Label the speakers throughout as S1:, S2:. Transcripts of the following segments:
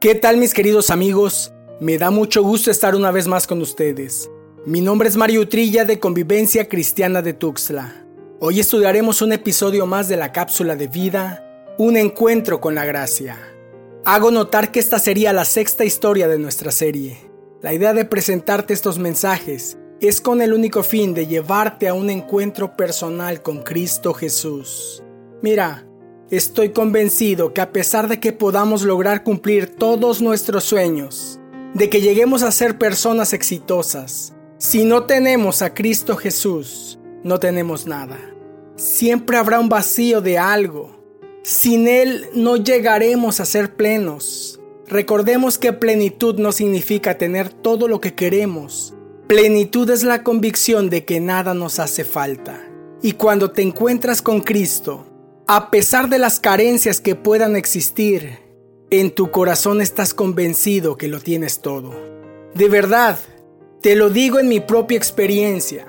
S1: ¿Qué tal mis queridos amigos? Me da mucho gusto estar una vez más con ustedes. Mi nombre es Mario Trilla de Convivencia Cristiana de Tuxtla. Hoy estudiaremos un episodio más de la cápsula de vida, un encuentro con la gracia. Hago notar que esta sería la sexta historia de nuestra serie. La idea de presentarte estos mensajes es con el único fin de llevarte a un encuentro personal con Cristo Jesús. Mira, Estoy convencido que a pesar de que podamos lograr cumplir todos nuestros sueños, de que lleguemos a ser personas exitosas, si no tenemos a Cristo Jesús, no tenemos nada. Siempre habrá un vacío de algo. Sin Él no llegaremos a ser plenos. Recordemos que plenitud no significa tener todo lo que queremos. Plenitud es la convicción de que nada nos hace falta. Y cuando te encuentras con Cristo, a pesar de las carencias que puedan existir, en tu corazón estás convencido que lo tienes todo. De verdad, te lo digo en mi propia experiencia.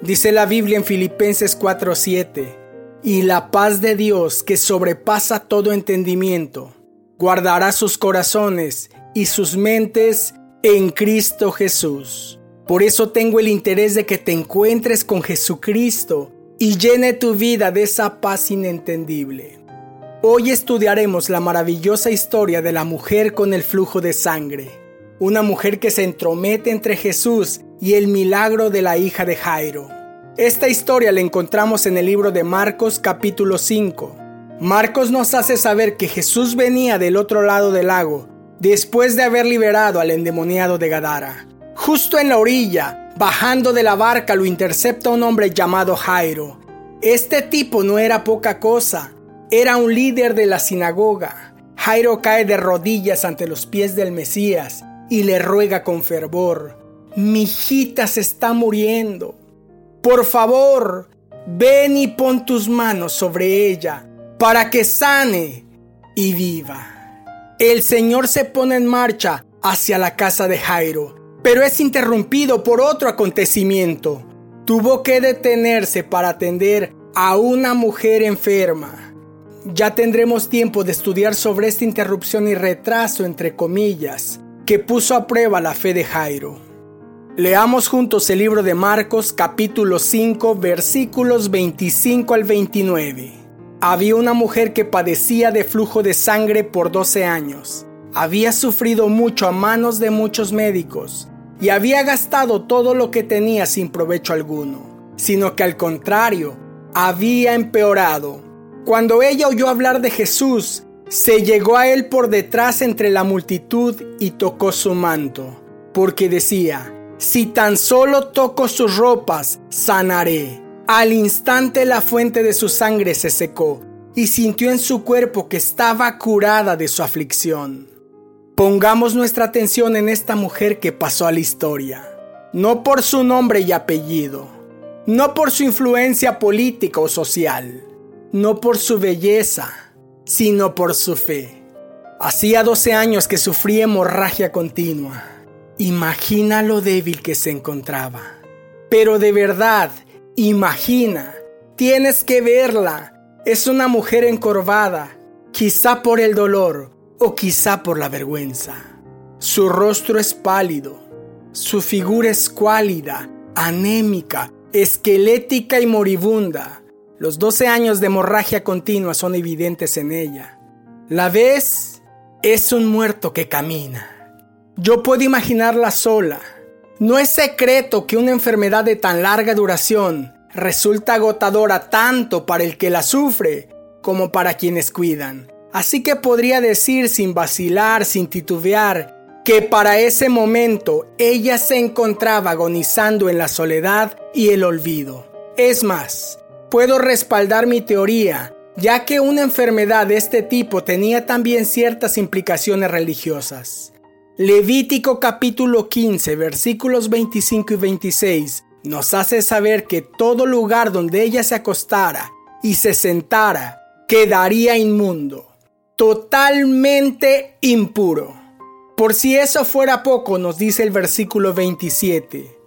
S1: Dice la Biblia en Filipenses 4:7, y la paz de Dios que sobrepasa todo entendimiento, guardará sus corazones y sus mentes en Cristo Jesús. Por eso tengo el interés de que te encuentres con Jesucristo y llene tu vida de esa paz inentendible. Hoy estudiaremos la maravillosa historia de la mujer con el flujo de sangre, una mujer que se entromete entre Jesús y el milagro de la hija de Jairo. Esta historia la encontramos en el libro de Marcos capítulo 5. Marcos nos hace saber que Jesús venía del otro lado del lago, después de haber liberado al endemoniado de Gadara. Justo en la orilla Bajando de la barca lo intercepta un hombre llamado Jairo. Este tipo no era poca cosa, era un líder de la sinagoga. Jairo cae de rodillas ante los pies del Mesías y le ruega con fervor, mi hijita se está muriendo. Por favor, ven y pon tus manos sobre ella para que sane y viva. El Señor se pone en marcha hacia la casa de Jairo pero es interrumpido por otro acontecimiento. Tuvo que detenerse para atender a una mujer enferma. Ya tendremos tiempo de estudiar sobre esta interrupción y retraso, entre comillas, que puso a prueba la fe de Jairo. Leamos juntos el libro de Marcos capítulo 5 versículos 25 al 29. Había una mujer que padecía de flujo de sangre por 12 años. Había sufrido mucho a manos de muchos médicos y había gastado todo lo que tenía sin provecho alguno, sino que al contrario, había empeorado. Cuando ella oyó hablar de Jesús, se llegó a él por detrás entre la multitud y tocó su manto, porque decía, si tan solo toco sus ropas, sanaré. Al instante la fuente de su sangre se secó y sintió en su cuerpo que estaba curada de su aflicción. Pongamos nuestra atención en esta mujer que pasó a la historia, no por su nombre y apellido, no por su influencia política o social, no por su belleza, sino por su fe. Hacía 12 años que sufría hemorragia continua. Imagina lo débil que se encontraba. Pero de verdad, imagina, tienes que verla. Es una mujer encorvada, quizá por el dolor, o quizá por la vergüenza. Su rostro es pálido, su figura es cuálida, anémica, esquelética y moribunda. Los 12 años de hemorragia continua son evidentes en ella. La ves, es un muerto que camina. Yo puedo imaginarla sola. No es secreto que una enfermedad de tan larga duración resulta agotadora tanto para el que la sufre como para quienes cuidan. Así que podría decir sin vacilar, sin titubear, que para ese momento ella se encontraba agonizando en la soledad y el olvido. Es más, puedo respaldar mi teoría, ya que una enfermedad de este tipo tenía también ciertas implicaciones religiosas. Levítico capítulo 15 versículos 25 y 26 nos hace saber que todo lugar donde ella se acostara y se sentara quedaría inmundo totalmente impuro. Por si eso fuera poco, nos dice el versículo 27,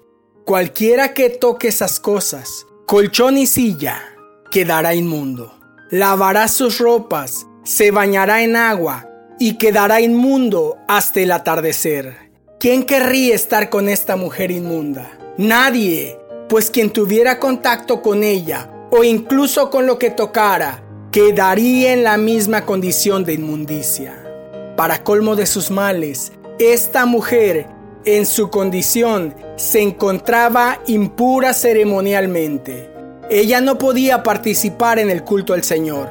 S1: cualquiera que toque esas cosas, colchón y silla, quedará inmundo. Lavará sus ropas, se bañará en agua y quedará inmundo hasta el atardecer. ¿Quién querría estar con esta mujer inmunda? Nadie, pues quien tuviera contacto con ella o incluso con lo que tocara, quedaría en la misma condición de inmundicia. Para colmo de sus males, esta mujer en su condición se encontraba impura ceremonialmente. Ella no podía participar en el culto al Señor.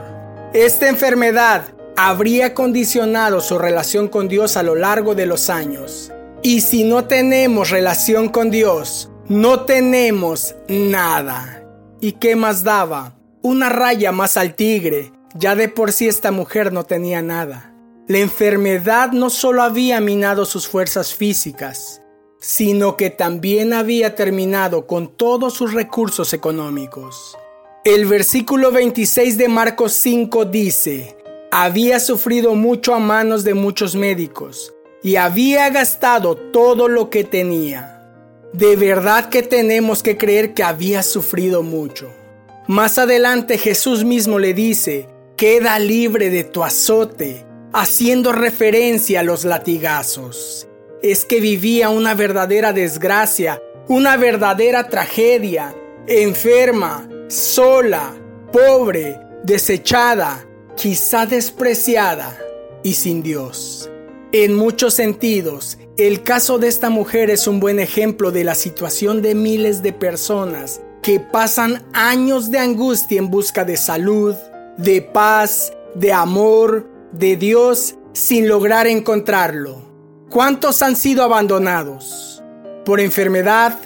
S1: Esta enfermedad habría condicionado su relación con Dios a lo largo de los años. Y si no tenemos relación con Dios, no tenemos nada. ¿Y qué más daba? Una raya más al tigre. Ya de por sí esta mujer no tenía nada. La enfermedad no solo había minado sus fuerzas físicas, sino que también había terminado con todos sus recursos económicos. El versículo 26 de Marcos 5 dice, había sufrido mucho a manos de muchos médicos y había gastado todo lo que tenía. De verdad que tenemos que creer que había sufrido mucho. Más adelante Jesús mismo le dice, queda libre de tu azote haciendo referencia a los latigazos. Es que vivía una verdadera desgracia, una verdadera tragedia, enferma, sola, pobre, desechada, quizá despreciada y sin Dios. En muchos sentidos, el caso de esta mujer es un buen ejemplo de la situación de miles de personas que pasan años de angustia en busca de salud, de paz, de amor, de Dios sin lograr encontrarlo. ¿Cuántos han sido abandonados? ¿Por enfermedad?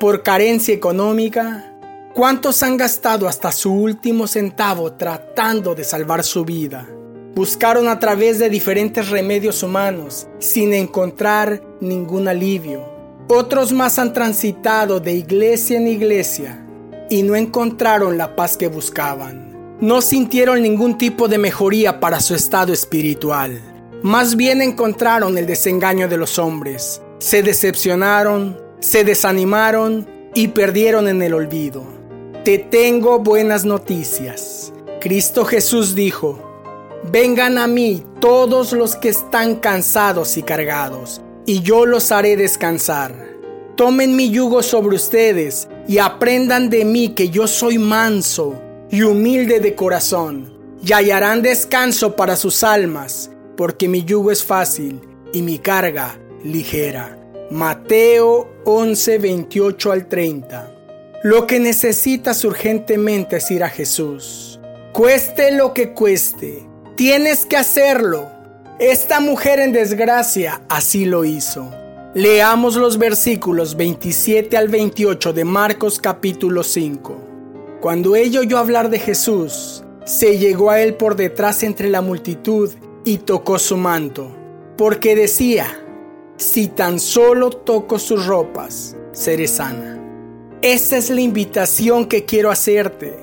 S1: ¿Por carencia económica? ¿Cuántos han gastado hasta su último centavo tratando de salvar su vida? Buscaron a través de diferentes remedios humanos sin encontrar ningún alivio. Otros más han transitado de iglesia en iglesia y no encontraron la paz que buscaban no sintieron ningún tipo de mejoría para su estado espiritual. Más bien encontraron el desengaño de los hombres. Se decepcionaron, se desanimaron y perdieron en el olvido. Te tengo buenas noticias. Cristo Jesús dijo, Vengan a mí todos los que están cansados y cargados, y yo los haré descansar. Tomen mi yugo sobre ustedes y aprendan de mí que yo soy manso y humilde de corazón, y hallarán descanso para sus almas, porque mi yugo es fácil y mi carga ligera. Mateo 11, 28 al 30. Lo que necesitas urgentemente es ir a Jesús. Cueste lo que cueste, tienes que hacerlo. Esta mujer en desgracia así lo hizo. Leamos los versículos 27 al 28 de Marcos capítulo 5. Cuando ella oyó hablar de Jesús, se llegó a él por detrás entre la multitud y tocó su manto, porque decía, si tan solo toco sus ropas, seré sana. Esa es la invitación que quiero hacerte.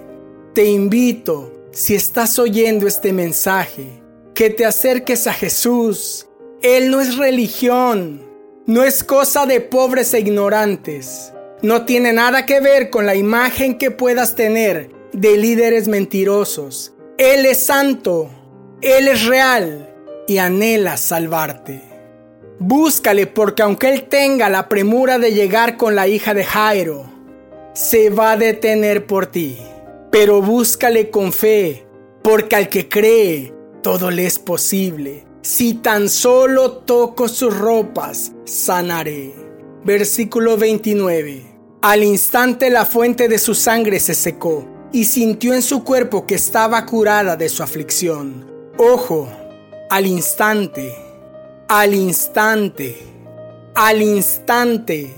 S1: Te invito, si estás oyendo este mensaje, que te acerques a Jesús. Él no es religión, no es cosa de pobres e ignorantes. No tiene nada que ver con la imagen que puedas tener de líderes mentirosos. Él es santo, Él es real y anhela salvarte. Búscale porque aunque Él tenga la premura de llegar con la hija de Jairo, se va a detener por ti. Pero búscale con fe, porque al que cree, todo le es posible. Si tan solo toco sus ropas, sanaré. Versículo 29. Al instante la fuente de su sangre se secó y sintió en su cuerpo que estaba curada de su aflicción. Ojo, al instante, al instante, al instante.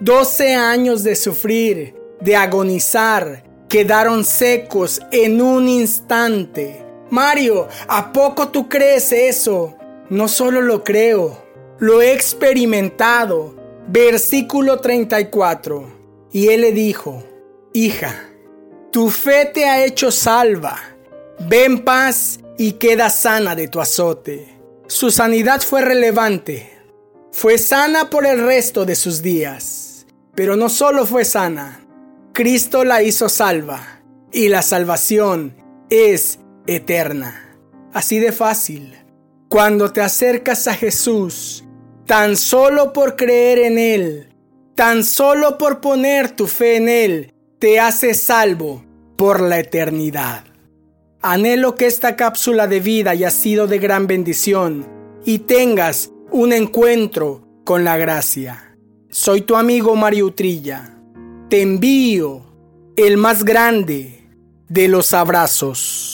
S1: Doce años de sufrir, de agonizar, quedaron secos en un instante. Mario, ¿a poco tú crees eso? No solo lo creo, lo he experimentado. Versículo 34. Y él le dijo, Hija, tu fe te ha hecho salva. Ven paz y queda sana de tu azote. Su sanidad fue relevante. Fue sana por el resto de sus días. Pero no solo fue sana, Cristo la hizo salva. Y la salvación es eterna. Así de fácil. Cuando te acercas a Jesús, tan solo por creer en Él, tan solo por poner tu fe en Él, te hace salvo por la eternidad. Anhelo que esta cápsula de vida haya sido de gran bendición y tengas un encuentro con la gracia. Soy tu amigo Mario Utrilla. Te envío el más grande de los abrazos.